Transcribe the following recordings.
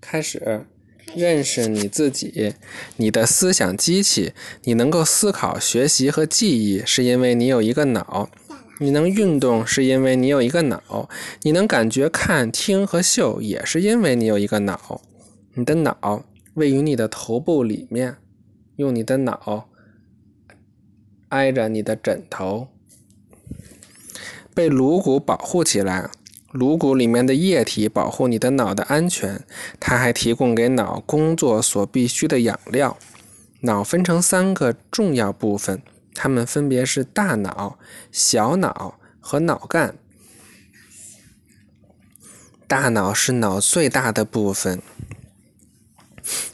开始认识你自己，你的思想机器。你能够思考、学习和记忆，是因为你有一个脑；你能运动，是因为你有一个脑；你能感觉、看、听和嗅，也是因为你有一个脑。你的脑位于你的头部里面，用你的脑挨着你的枕头。被颅骨保护起来，颅骨里面的液体保护你的脑的安全，它还提供给脑工作所必需的养料。脑分成三个重要部分，它们分别是大脑、小脑和脑干。大脑是脑最大的部分，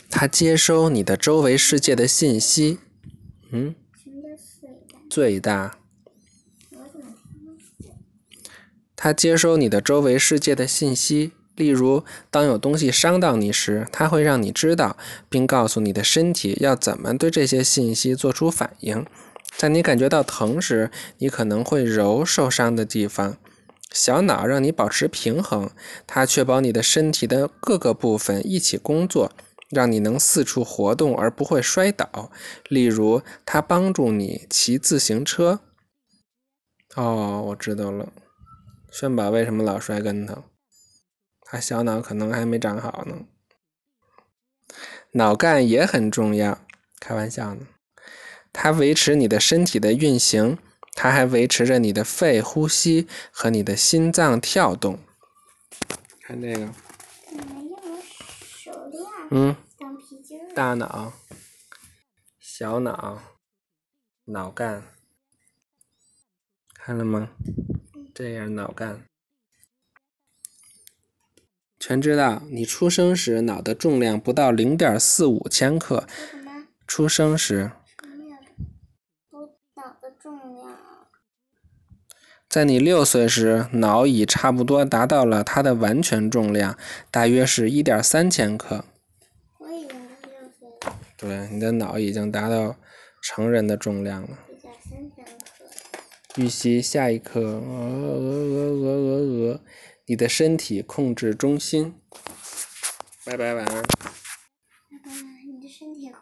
它接收你的周围世界的信息。嗯，最大。它接收你的周围世界的信息，例如，当有东西伤到你时，它会让你知道，并告诉你的身体要怎么对这些信息做出反应。在你感觉到疼时，你可能会揉受伤的地方。小脑让你保持平衡，它确保你的身体的各个部分一起工作，让你能四处活动而不会摔倒。例如，它帮助你骑自行车。哦，我知道了。炫宝为什么老摔跟头？他小脑可能还没长好呢。脑干也很重要，开玩笑呢。它维持你的身体的运行，它还维持着你的肺呼吸和你的心脏跳动。看这个。嗯。大脑、小脑、脑干，看了吗？这样脑干，全知道。你出生时脑的重量不到零点四五千克。出生时。脑的重量。在你六岁时，脑已差不多达到了它的完全重量，大约是一点三千克。我已经六岁了。对，你的脑已经达到成人的重量了。预习下一课。鹅鹅鹅鹅鹅鹅，你的身体控制中心。拜拜，晚安。拜拜，你的身体。